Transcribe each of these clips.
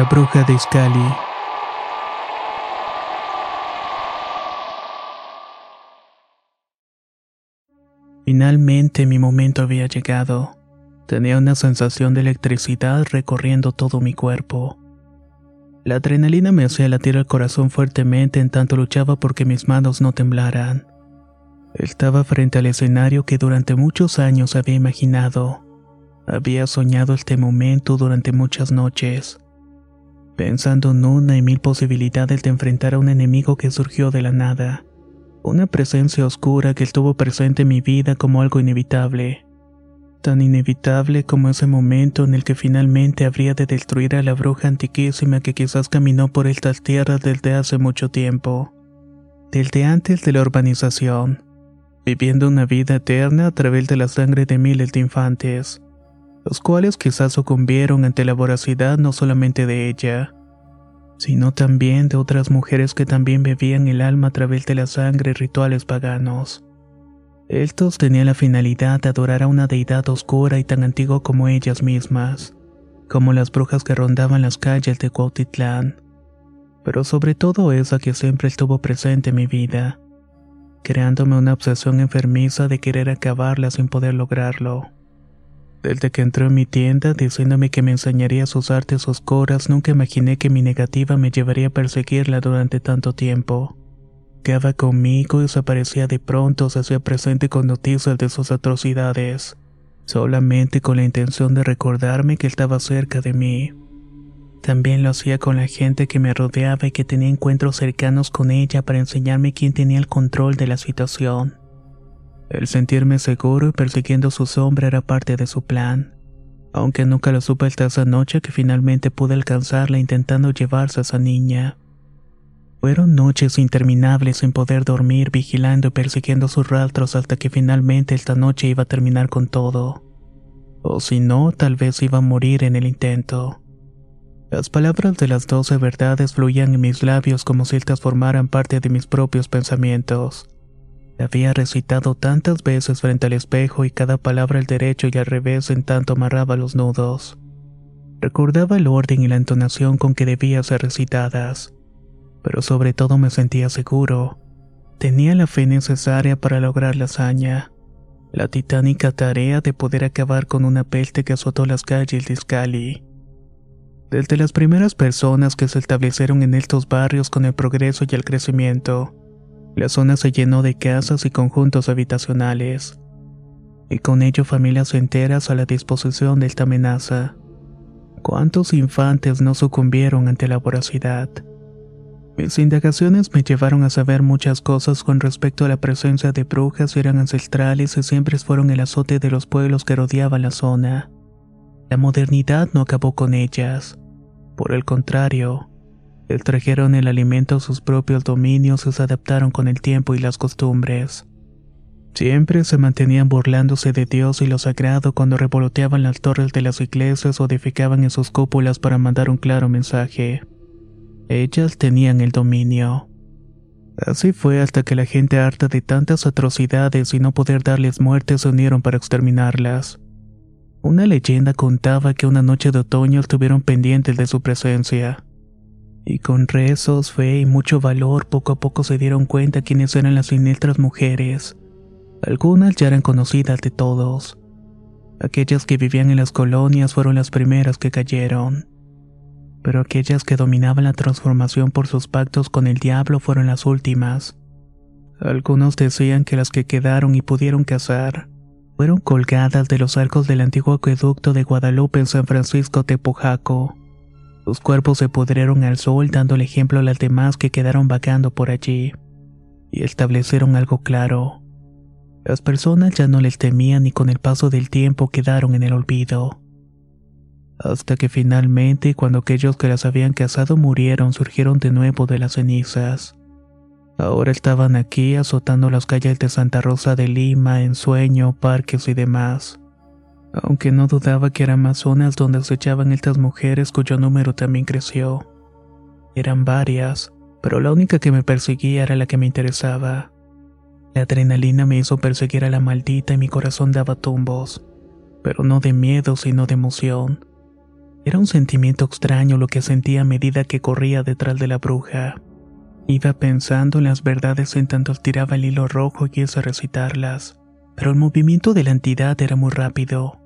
La bruja de Scali. Finalmente mi momento había llegado. Tenía una sensación de electricidad recorriendo todo mi cuerpo. La adrenalina me hacía latir el corazón fuertemente en tanto luchaba porque mis manos no temblaran. Estaba frente al escenario que durante muchos años había imaginado. Había soñado este momento durante muchas noches pensando en una y mil posibilidades de enfrentar a un enemigo que surgió de la nada, una presencia oscura que estuvo presente en mi vida como algo inevitable, tan inevitable como ese momento en el que finalmente habría de destruir a la bruja antiquísima que quizás caminó por estas tierras desde hace mucho tiempo, desde antes de la urbanización, viviendo una vida eterna a través de la sangre de miles de infantes los cuales quizás sucumbieron ante la voracidad no solamente de ella, sino también de otras mujeres que también bebían el alma a través de la sangre y rituales paganos. Estos tenían la finalidad de adorar a una deidad oscura y tan antigua como ellas mismas, como las brujas que rondaban las calles de Cuautitlán, pero sobre todo esa que siempre estuvo presente en mi vida, creándome una obsesión enfermiza de querer acabarla sin poder lograrlo. Desde que entró en mi tienda diciéndome que me enseñaría sus artes oscuras, nunca imaginé que mi negativa me llevaría a perseguirla durante tanto tiempo. Quedaba conmigo y desaparecía de pronto, se hacía presente con noticias de sus atrocidades, solamente con la intención de recordarme que estaba cerca de mí. También lo hacía con la gente que me rodeaba y que tenía encuentros cercanos con ella para enseñarme quién tenía el control de la situación. El sentirme seguro y persiguiendo su sombra era parte de su plan, aunque nunca lo supe hasta esa noche que finalmente pude alcanzarla intentando llevarse a esa niña. Fueron noches interminables sin poder dormir, vigilando y persiguiendo sus rastros hasta que finalmente esta noche iba a terminar con todo. O si no, tal vez iba a morir en el intento. Las palabras de las doce verdades fluían en mis labios como si estas formaran parte de mis propios pensamientos había recitado tantas veces frente al espejo y cada palabra al derecho y al revés en tanto amarraba los nudos. Recordaba el orden y la entonación con que debían ser recitadas, pero sobre todo me sentía seguro. Tenía la fe necesaria para lograr la hazaña, la titánica tarea de poder acabar con una peste que azotó las calles de Scali. Desde las primeras personas que se establecieron en estos barrios con el progreso y el crecimiento, la zona se llenó de casas y conjuntos habitacionales, y con ello familias enteras a la disposición de esta amenaza. ¿Cuántos infantes no sucumbieron ante la voracidad? Mis indagaciones me llevaron a saber muchas cosas con respecto a la presencia de brujas eran ancestrales y siempre fueron el azote de los pueblos que rodeaban la zona. La modernidad no acabó con ellas. Por el contrario, Extrajeron el alimento a sus propios dominios y se adaptaron con el tiempo y las costumbres. Siempre se mantenían burlándose de Dios y lo sagrado cuando revoloteaban las torres de las iglesias o edificaban en sus cúpulas para mandar un claro mensaje. Ellas tenían el dominio. Así fue hasta que la gente harta de tantas atrocidades y no poder darles muerte se unieron para exterminarlas. Una leyenda contaba que una noche de otoño estuvieron pendientes de su presencia. Y con rezos, fe y mucho valor poco a poco se dieron cuenta quiénes eran las siniestras mujeres, Algunas ya eran conocidas de todos. Aquellas que vivían en las colonias fueron las primeras que cayeron. Pero aquellas que dominaban la transformación por sus pactos con el diablo fueron las últimas. Algunos decían que las que quedaron y pudieron cazar fueron colgadas de los arcos del antiguo acueducto de Guadalupe en San Francisco Tepojaco. Sus cuerpos se pudrieron al sol dando el ejemplo a las demás que quedaron vagando por allí. Y establecieron algo claro. Las personas ya no les temían y con el paso del tiempo quedaron en el olvido. Hasta que finalmente, cuando aquellos que las habían cazado murieron, surgieron de nuevo de las cenizas. Ahora estaban aquí azotando las calles de Santa Rosa de Lima, en sueño, parques y demás. Aunque no dudaba que eran más zonas donde se echaban estas mujeres cuyo número también creció. Eran varias, pero la única que me perseguía era la que me interesaba. La adrenalina me hizo perseguir a la maldita y mi corazón daba tumbos, pero no de miedo sino de emoción. Era un sentimiento extraño lo que sentía a medida que corría detrás de la bruja. Iba pensando en las verdades en tanto tiraba el hilo rojo y quise recitarlas, pero el movimiento de la entidad era muy rápido.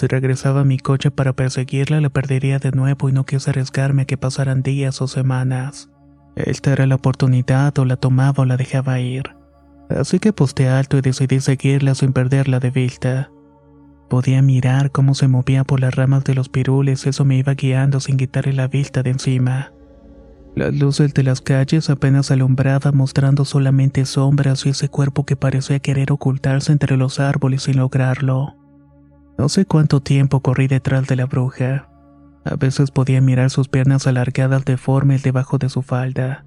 Si regresaba a mi coche para perseguirla, la perdería de nuevo y no quise arriesgarme a que pasaran días o semanas. Esta era la oportunidad, o la tomaba o la dejaba ir. Así que posté alto y decidí seguirla sin perderla de vista. Podía mirar cómo se movía por las ramas de los pirules, eso me iba guiando sin quitarle la vista de encima. Las luces de las calles apenas alumbraban mostrando solamente sombras y ese cuerpo que parecía querer ocultarse entre los árboles sin lograrlo. No sé cuánto tiempo corrí detrás de la bruja. A veces podía mirar sus piernas alargadas deformes debajo de su falda.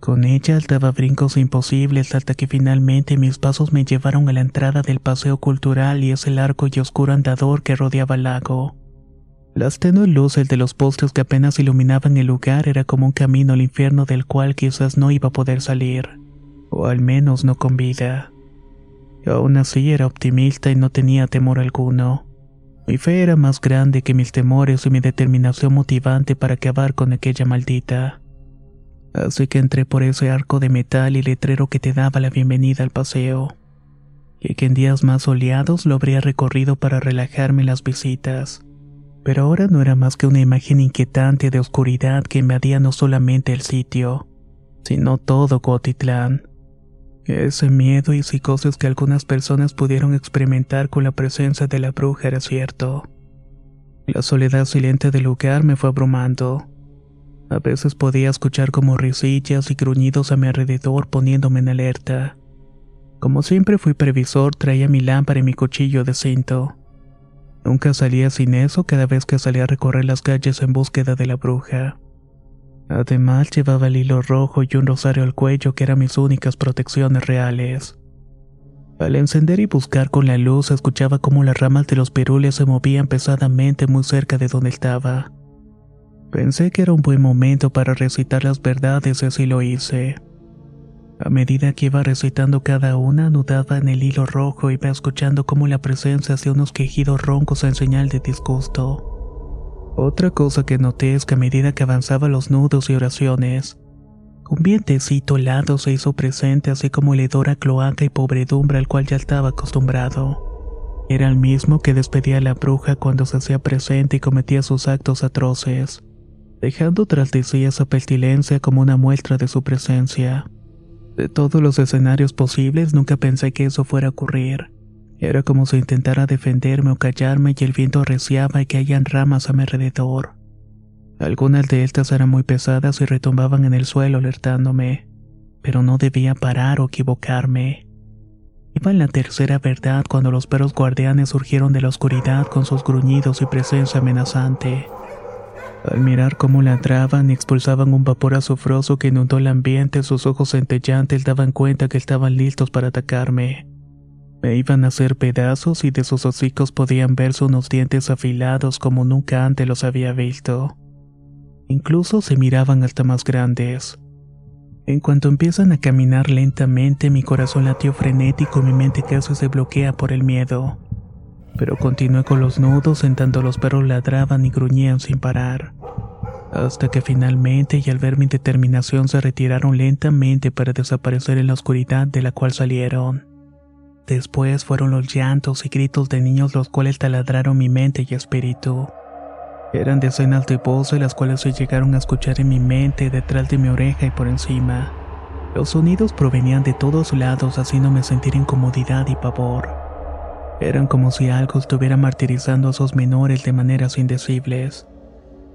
Con ellas daba brincos imposibles hasta que finalmente mis pasos me llevaron a la entrada del paseo cultural y ese largo y oscuro andador que rodeaba el lago. Las tenues luces de los postes que apenas iluminaban el lugar era como un camino al infierno del cual quizás no iba a poder salir, o al menos no con vida. Aún así era optimista y no tenía temor alguno. Mi fe era más grande que mis temores y mi determinación motivante para acabar con aquella maldita. Así que entré por ese arco de metal y letrero que te daba la bienvenida al paseo, y que en días más soleados lo habría recorrido para relajarme las visitas pero ahora no era más que una imagen inquietante de oscuridad que invadía no solamente el sitio, sino todo Cotitlán. Ese miedo y psicosis que algunas personas pudieron experimentar con la presencia de la bruja era cierto. La soledad silente del lugar me fue abrumando. A veces podía escuchar como risillas y gruñidos a mi alrededor poniéndome en alerta. Como siempre fui previsor, traía mi lámpara y mi cuchillo de cinto. Nunca salía sin eso cada vez que salía a recorrer las calles en búsqueda de la bruja. Además llevaba el hilo rojo y un rosario al cuello que eran mis únicas protecciones reales. Al encender y buscar con la luz escuchaba cómo las ramas de los pirules se movían pesadamente muy cerca de donde estaba. Pensé que era un buen momento para recitar las verdades y así lo hice. A medida que iba recitando cada una, anudaba en el hilo rojo y iba escuchando cómo la presencia hacía unos quejidos roncos en señal de disgusto. Otra cosa que noté es que a medida que avanzaba los nudos y oraciones, un vientecito helado se hizo presente así como el hedor cloaca y pobredumbre al cual ya estaba acostumbrado. Era el mismo que despedía a la bruja cuando se hacía presente y cometía sus actos atroces, dejando tras de sí esa pestilencia como una muestra de su presencia. De todos los escenarios posibles, nunca pensé que eso fuera a ocurrir. Era como si intentara defenderme o callarme y el viento arreciaba y hayan ramas a mi alrededor. Algunas de estas eran muy pesadas y retumbaban en el suelo alertándome, pero no debía parar o equivocarme. Iba en la tercera verdad cuando los perros guardianes surgieron de la oscuridad con sus gruñidos y presencia amenazante. Al mirar cómo ladraban y expulsaban un vapor azufroso que inundó el ambiente, sus ojos centellantes daban cuenta que estaban listos para atacarme. Me iban a hacer pedazos y de sus hocicos podían verse unos dientes afilados como nunca antes los había visto. Incluso se miraban hasta más grandes. En cuanto empiezan a caminar lentamente, mi corazón latió frenético y mi mente casi se bloquea por el miedo pero continué con los nudos en tanto los perros ladraban y gruñían sin parar. Hasta que finalmente y al ver mi determinación se retiraron lentamente para desaparecer en la oscuridad de la cual salieron. Después fueron los llantos y gritos de niños los cuales taladraron mi mente y espíritu. Eran decenas de voces las cuales se llegaron a escuchar en mi mente, detrás de mi oreja y por encima. Los sonidos provenían de todos lados haciéndome sentir incomodidad y pavor. Eran como si algo estuviera martirizando a esos menores de maneras indecibles.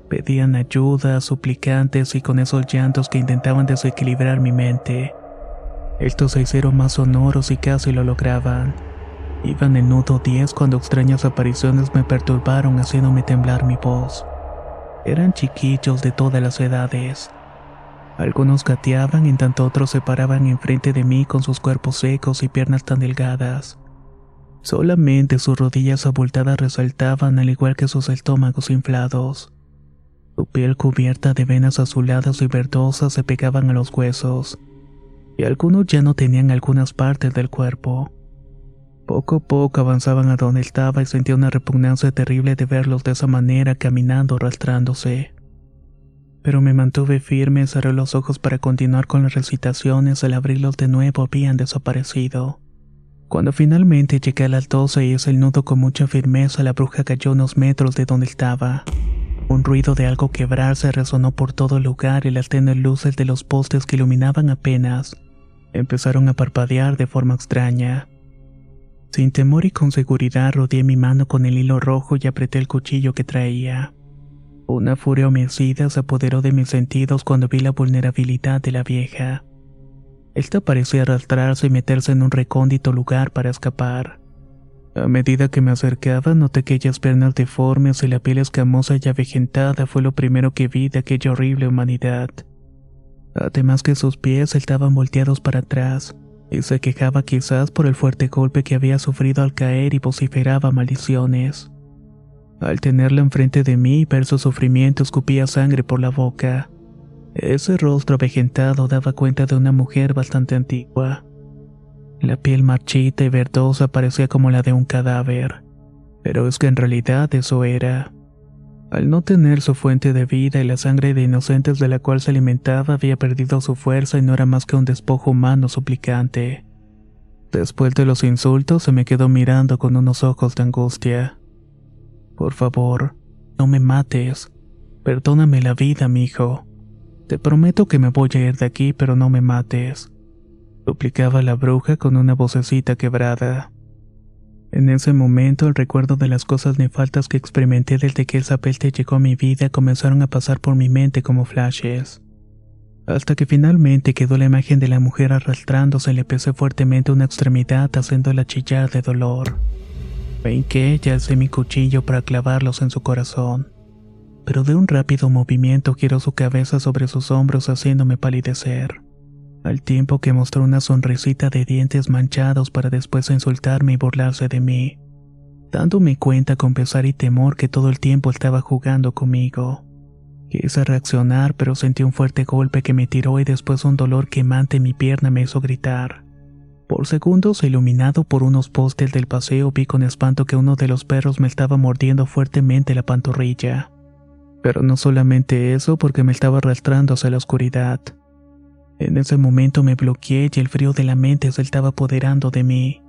Pedían ayuda, suplicantes y con esos llantos que intentaban desequilibrar mi mente. Estos se hicieron más sonoros y casi lo lograban. Iban en nudo 10 cuando extrañas apariciones me perturbaron haciéndome temblar mi voz. Eran chiquillos de todas las edades. Algunos gateaban en tanto otros se paraban enfrente de mí con sus cuerpos secos y piernas tan delgadas. Solamente sus rodillas abultadas resaltaban al igual que sus estómagos inflados. Su piel cubierta de venas azuladas y verdosas se pegaban a los huesos, y algunos ya no tenían algunas partes del cuerpo. Poco a poco avanzaban a donde estaba y sentía una repugnancia terrible de verlos de esa manera caminando arrastrándose. Pero me mantuve firme, cerré los ojos para continuar con las recitaciones, al abrirlos de nuevo habían desaparecido. Cuando finalmente llegué al las y hice el nudo con mucha firmeza, la bruja cayó unos metros de donde estaba. Un ruido de algo quebrarse resonó por todo el lugar y las tenues luces de los postes que iluminaban apenas empezaron a parpadear de forma extraña. Sin temor y con seguridad rodeé mi mano con el hilo rojo y apreté el cuchillo que traía. Una furia homicida se apoderó de mis sentidos cuando vi la vulnerabilidad de la vieja. Esta parecía arrastrarse y meterse en un recóndito lugar para escapar. A medida que me acercaba, noté que aquellas piernas deformes y la piel escamosa y avejentada fue lo primero que vi de aquella horrible humanidad. Además que sus pies estaban volteados para atrás, y se quejaba quizás por el fuerte golpe que había sufrido al caer y vociferaba maldiciones. Al tenerla enfrente de mí y ver su sufrimiento escupía sangre por la boca. Ese rostro avejentado daba cuenta de una mujer bastante antigua. La piel marchita y verdosa parecía como la de un cadáver, pero es que en realidad eso era. Al no tener su fuente de vida y la sangre de inocentes de la cual se alimentaba había perdido su fuerza y no era más que un despojo humano suplicante. Después de los insultos se me quedó mirando con unos ojos de angustia. Por favor, no me mates. Perdóname la vida, mi hijo. Te prometo que me voy a ir de aquí, pero no me mates suplicaba la bruja con una vocecita quebrada. En ese momento el recuerdo de las cosas nefastas que experimenté desde que el zapelte llegó a mi vida comenzaron a pasar por mi mente como flashes. Hasta que finalmente quedó la imagen de la mujer arrastrándose y le pesé fuertemente una extremidad haciéndola chillar de dolor. Me que y alcé mi cuchillo para clavarlos en su corazón. Pero de un rápido movimiento giró su cabeza sobre sus hombros haciéndome palidecer al tiempo que mostró una sonrisita de dientes manchados para después insultarme y burlarse de mí, dándome cuenta con pesar y temor que todo el tiempo estaba jugando conmigo. Quise reaccionar, pero sentí un fuerte golpe que me tiró y después un dolor quemante en mi pierna me hizo gritar. Por segundos, iluminado por unos postes del paseo, vi con espanto que uno de los perros me estaba mordiendo fuertemente la pantorrilla. Pero no solamente eso, porque me estaba arrastrando hacia la oscuridad. En ese momento me bloqueé y el frío de la mente se estaba apoderando de mí.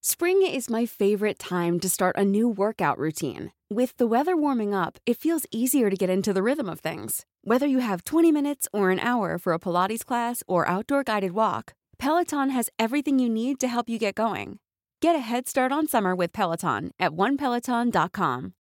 Spring is my favorite time to start a new workout routine. With the weather warming up, it feels easier to get into the rhythm of things. Whether you have 20 minutes or an hour for a Pilates class or outdoor guided walk, Peloton has everything you need to help you get going. Get a head start on summer with Peloton at onepeloton.com.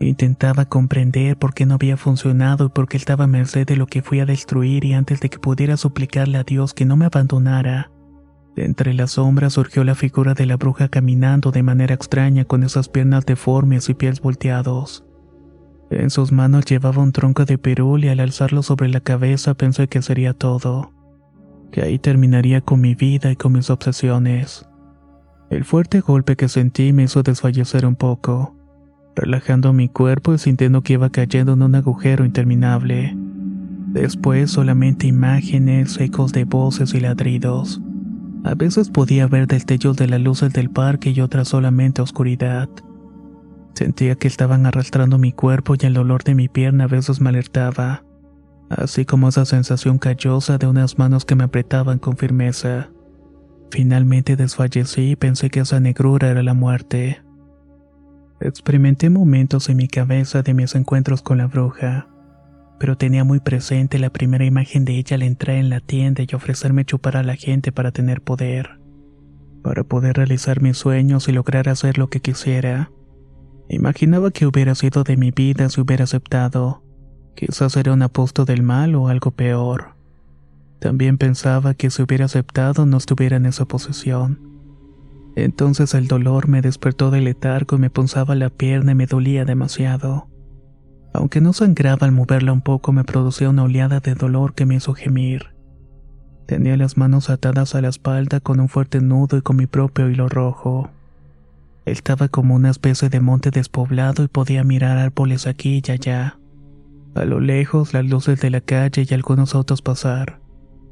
Intentaba comprender por qué no había funcionado y por qué estaba a merced de lo que fui a destruir y antes de que pudiera suplicarle a Dios que no me abandonara. De entre las sombras surgió la figura de la bruja caminando de manera extraña con esas piernas deformes y pies volteados. En sus manos llevaba un tronco de perul y al alzarlo sobre la cabeza pensé que sería todo. Que ahí terminaría con mi vida y con mis obsesiones. El fuerte golpe que sentí me hizo desfallecer un poco, relajando mi cuerpo y sintiendo que iba cayendo en un agujero interminable. Después solamente imágenes, ecos de voces y ladridos. A veces podía ver destellos de las luces del parque y otras solamente oscuridad. Sentía que estaban arrastrando mi cuerpo y el dolor de mi pierna a veces me alertaba, así como esa sensación callosa de unas manos que me apretaban con firmeza. Finalmente desfallecí y pensé que esa negrura era la muerte. Experimenté momentos en mi cabeza de mis encuentros con la bruja, pero tenía muy presente la primera imagen de ella al entrar en la tienda y ofrecerme chupar a la gente para tener poder, para poder realizar mis sueños y lograr hacer lo que quisiera. Imaginaba que hubiera sido de mi vida si hubiera aceptado. Quizás era un aposto del mal o algo peor. También pensaba que si hubiera aceptado no estuviera en esa posición. Entonces el dolor me despertó del letargo y me punzaba la pierna y me dolía demasiado. Aunque no sangraba al moverla un poco me producía una oleada de dolor que me hizo gemir. Tenía las manos atadas a la espalda con un fuerte nudo y con mi propio hilo rojo. Estaba como una especie de monte despoblado y podía mirar árboles aquí y allá. A lo lejos las luces de la calle y algunos autos pasar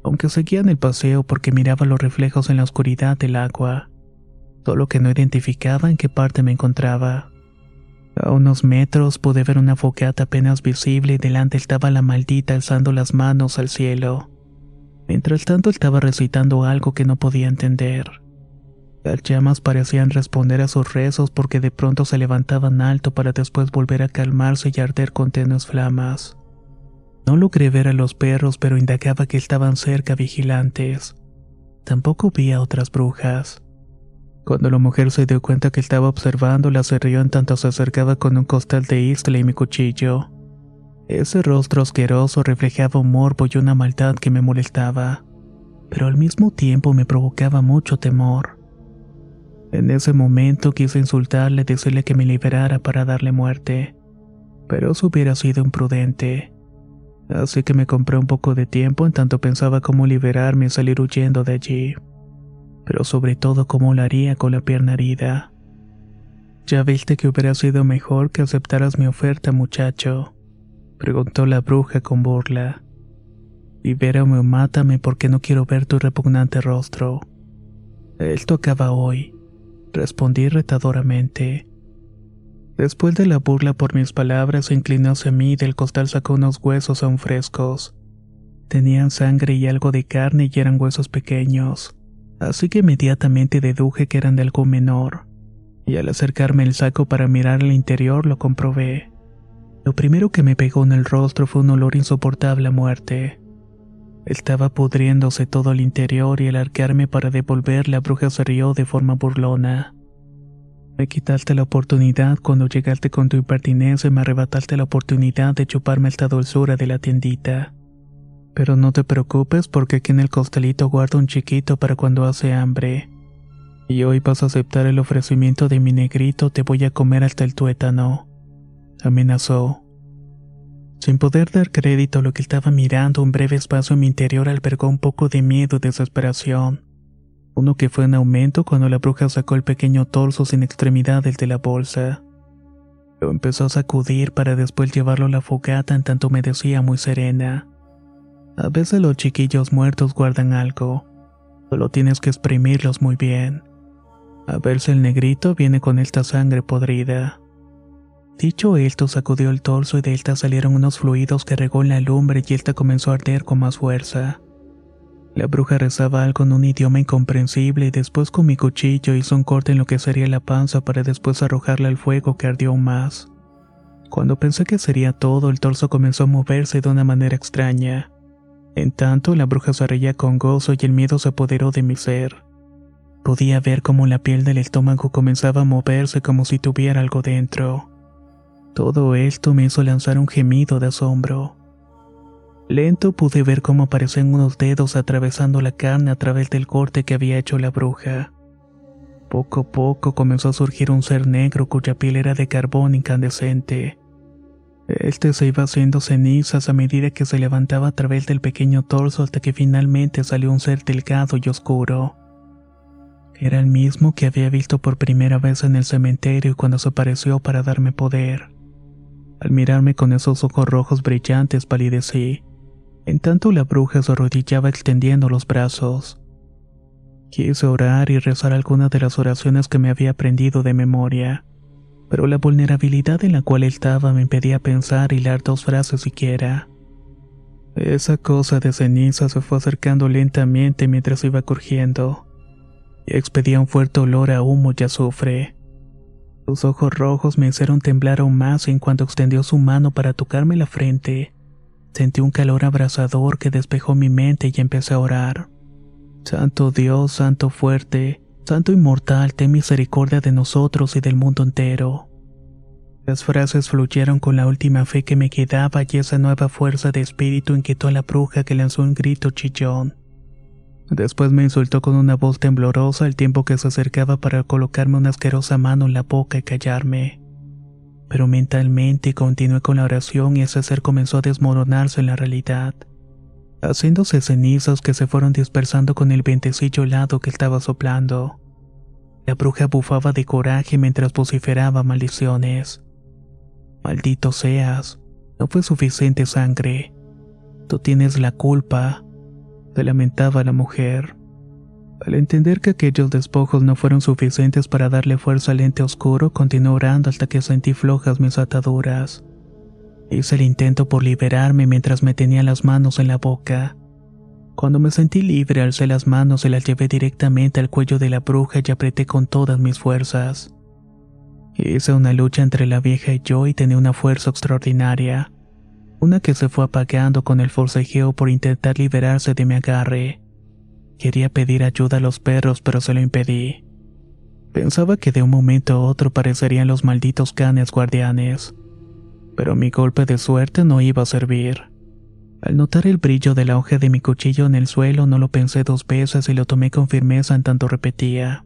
aunque seguía en el paseo porque miraba los reflejos en la oscuridad del agua, solo que no identificaba en qué parte me encontraba. A unos metros pude ver una fogata apenas visible y delante estaba la maldita alzando las manos al cielo. Mientras tanto estaba recitando algo que no podía entender. Las llamas parecían responder a sus rezos porque de pronto se levantaban alto para después volver a calmarse y arder con tenues flamas. No logré ver a los perros, pero indagaba que estaban cerca vigilantes. Tampoco vi a otras brujas. Cuando la mujer se dio cuenta que estaba observándola, se rió en tanto se acercaba con un costal de isla y mi cuchillo. Ese rostro asqueroso reflejaba un morbo y una maldad que me molestaba, pero al mismo tiempo me provocaba mucho temor. En ese momento quise insultarle decirle que me liberara para darle muerte, pero eso hubiera sido imprudente así que me compré un poco de tiempo en tanto pensaba cómo liberarme y salir huyendo de allí, pero sobre todo cómo lo haría con la pierna herida. ¿Ya viste que hubiera sido mejor que aceptaras mi oferta, muchacho? preguntó la bruja con burla. Libérame o mátame porque no quiero ver tu repugnante rostro. Esto acaba hoy, respondí retadoramente. Después de la burla por mis palabras, se inclinó hacia mí y del costal sacó unos huesos aún frescos. Tenían sangre y algo de carne y eran huesos pequeños, así que inmediatamente deduje que eran de algún menor. Y al acercarme el saco para mirar el interior lo comprobé. Lo primero que me pegó en el rostro fue un olor insoportable a muerte. Estaba pudriéndose todo el interior y al arquearme para devolver la bruja se rió de forma burlona. Me quitaste la oportunidad cuando llegaste con tu impertinencia y me arrebataste la oportunidad de chuparme esta dulzura de la tiendita. Pero no te preocupes porque aquí en el costalito guardo un chiquito para cuando hace hambre. Y hoy vas a aceptar el ofrecimiento de mi negrito, te voy a comer hasta el tuétano. Amenazó. Sin poder dar crédito a lo que estaba mirando, un breve espacio en mi interior albergó un poco de miedo y desesperación uno que fue en aumento cuando la bruja sacó el pequeño torso sin extremidades de la bolsa. Lo empezó a sacudir para después llevarlo a la fogata en tanto me decía muy serena. A veces los chiquillos muertos guardan algo, solo tienes que exprimirlos muy bien. A verse el negrito viene con esta sangre podrida. Dicho esto, sacudió el torso y de esta salieron unos fluidos que regó en la lumbre y esta comenzó a arder con más fuerza. La bruja rezaba algo en un idioma incomprensible y después con mi cuchillo hizo un corte en lo que sería la panza para después arrojarla al fuego que ardió más. Cuando pensé que sería todo, el torso comenzó a moverse de una manera extraña. En tanto, la bruja se reía con gozo y el miedo se apoderó de mi ser. Podía ver cómo la piel del estómago comenzaba a moverse como si tuviera algo dentro. Todo esto me hizo lanzar un gemido de asombro. Lento pude ver cómo aparecían unos dedos atravesando la carne a través del corte que había hecho la bruja. Poco a poco comenzó a surgir un ser negro cuya piel era de carbón incandescente. Este se iba haciendo cenizas a medida que se levantaba a través del pequeño torso hasta que finalmente salió un ser delgado y oscuro. Era el mismo que había visto por primera vez en el cementerio cuando se apareció para darme poder. Al mirarme con esos ojos rojos brillantes palidecí. En tanto la bruja se arrodillaba extendiendo los brazos. Quise orar y rezar algunas de las oraciones que me había aprendido de memoria pero la vulnerabilidad en la cual estaba me impedía pensar y leer dos frases siquiera. Esa cosa de ceniza se fue acercando lentamente mientras iba crujiendo. Y expedía un fuerte olor a humo y azufre. Sus ojos rojos me hicieron temblar aún más en cuanto extendió su mano para tocarme la frente. Sentí un calor abrasador que despejó mi mente y empecé a orar. Santo Dios, Santo fuerte, Santo inmortal, ten misericordia de nosotros y del mundo entero. Las frases fluyeron con la última fe que me quedaba y esa nueva fuerza de espíritu inquietó a la bruja que lanzó un grito chillón. Después me insultó con una voz temblorosa al tiempo que se acercaba para colocarme una asquerosa mano en la boca y callarme. Pero mentalmente continué con la oración y ese ser comenzó a desmoronarse en la realidad haciéndose cenizas que se fueron dispersando con el vientecillo helado que estaba soplando. La bruja bufaba de coraje mientras vociferaba maldiciones. Maldito seas, no fue suficiente sangre. Tú tienes la culpa, se lamentaba la mujer. Al entender que aquellos despojos no fueron suficientes para darle fuerza al ente oscuro, continuó orando hasta que sentí flojas mis ataduras. Hice el intento por liberarme mientras me tenía las manos en la boca. Cuando me sentí libre, alcé las manos y las llevé directamente al cuello de la bruja y apreté con todas mis fuerzas. Hice una lucha entre la vieja y yo y tenía una fuerza extraordinaria, una que se fue apagando con el forcejeo por intentar liberarse de mi agarre. Quería pedir ayuda a los perros, pero se lo impedí. Pensaba que de un momento a otro parecerían los malditos canes guardianes pero mi golpe de suerte no iba a servir. Al notar el brillo de la hoja de mi cuchillo en el suelo no lo pensé dos veces y lo tomé con firmeza en tanto repetía.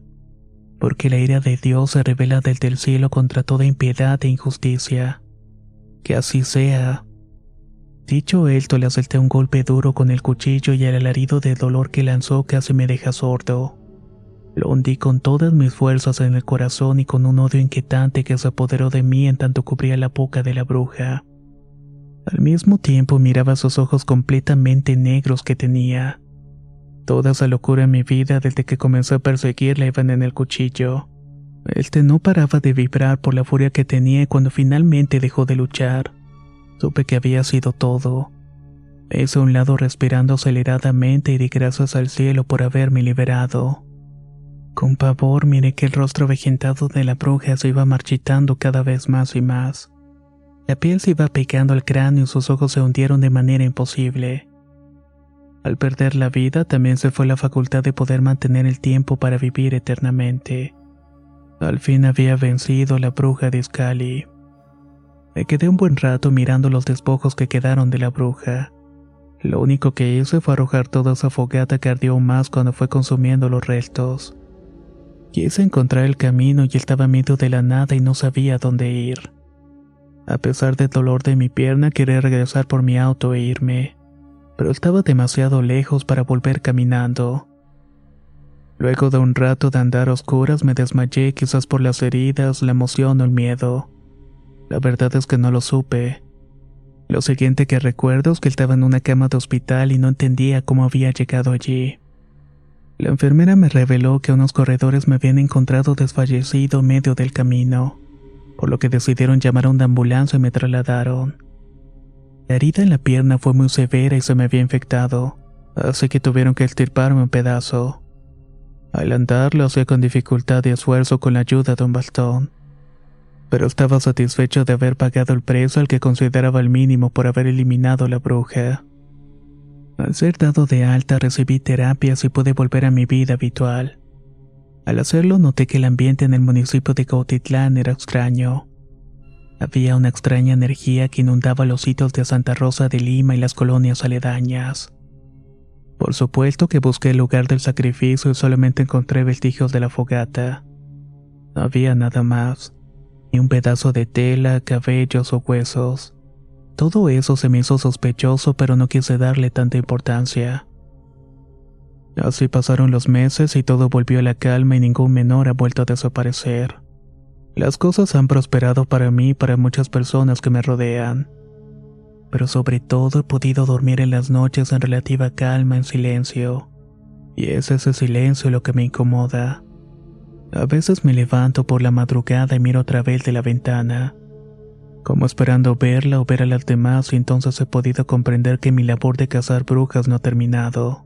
Porque la ira de Dios se revela desde el cielo contra toda impiedad e injusticia. Que así sea. Dicho esto, le asalté un golpe duro con el cuchillo y el alarido de dolor que lanzó casi me deja sordo. Lo hundí con todas mis fuerzas en el corazón y con un odio inquietante que se apoderó de mí en tanto cubría la boca de la bruja. Al mismo tiempo miraba sus ojos completamente negros que tenía. Toda esa locura en mi vida desde que comencé a perseguirla iban en el cuchillo. Este no paraba de vibrar por la furia que tenía cuando finalmente dejó de luchar, supe que había sido todo. Hice un lado respirando aceleradamente y di gracias al cielo por haberme liberado. Con pavor miré que el rostro vegetado de la bruja se iba marchitando cada vez más y más. La piel se iba pegando al cráneo y sus ojos se hundieron de manera imposible. Al perder la vida también se fue la facultad de poder mantener el tiempo para vivir eternamente. Al fin había vencido la bruja de Scali. Me quedé un buen rato mirando los despojos que quedaron de la bruja. Lo único que hice fue arrojar toda esa fogata que ardió más cuando fue consumiendo los restos. Quise encontrar el camino y estaba medio de la nada y no sabía dónde ir. A pesar del dolor de mi pierna, quería regresar por mi auto e irme, pero estaba demasiado lejos para volver caminando. Luego de un rato de andar a oscuras me desmayé quizás por las heridas, la emoción o el miedo. La verdad es que no lo supe. Lo siguiente que recuerdo es que estaba en una cama de hospital y no entendía cómo había llegado allí. La enfermera me reveló que unos corredores me habían encontrado desfallecido en medio del camino, por lo que decidieron llamar a una ambulancia y me trasladaron. La herida en la pierna fue muy severa y se me había infectado, así que tuvieron que estirparme un pedazo. Al andar lo hacía con dificultad y esfuerzo con la ayuda de un bastón. Pero estaba satisfecho de haber pagado el precio al que consideraba el mínimo por haber eliminado la bruja. Al ser dado de alta recibí terapias y pude volver a mi vida habitual. Al hacerlo noté que el ambiente en el municipio de Cautitlán era extraño. Había una extraña energía que inundaba los sitios de Santa Rosa de Lima y las colonias aledañas. Por supuesto que busqué el lugar del sacrificio y solamente encontré vestigios de la fogata. No había nada más, ni un pedazo de tela, cabellos o huesos. Todo eso se me hizo sospechoso, pero no quise darle tanta importancia. Así pasaron los meses y todo volvió a la calma y ningún menor ha vuelto a desaparecer. Las cosas han prosperado para mí y para muchas personas que me rodean. Pero sobre todo he podido dormir en las noches en relativa calma, en silencio. Y es ese silencio lo que me incomoda. A veces me levanto por la madrugada y miro otra vez de la ventana, como esperando verla o ver a las demás y entonces he podido comprender que mi labor de cazar brujas no ha terminado.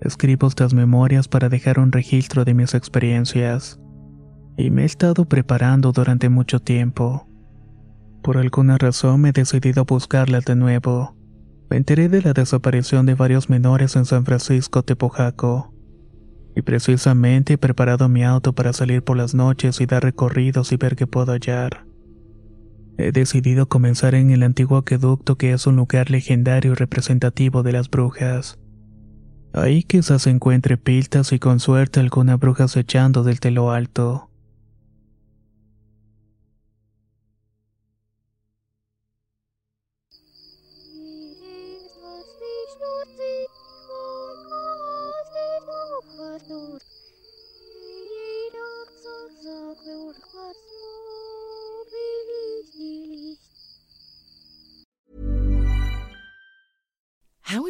Escribo estas memorias para dejar un registro de mis experiencias y me he estado preparando durante mucho tiempo. Por alguna razón me he decidido a buscarlas de nuevo. Me enteré de la desaparición de varios menores en San Francisco Tepojaco. Y precisamente he preparado mi auto para salir por las noches y dar recorridos y ver qué puedo hallar. He decidido comenzar en el antiguo aqueducto que es un lugar legendario y representativo de las brujas. Ahí quizás encuentre piltas y con suerte alguna bruja acechando del telo alto.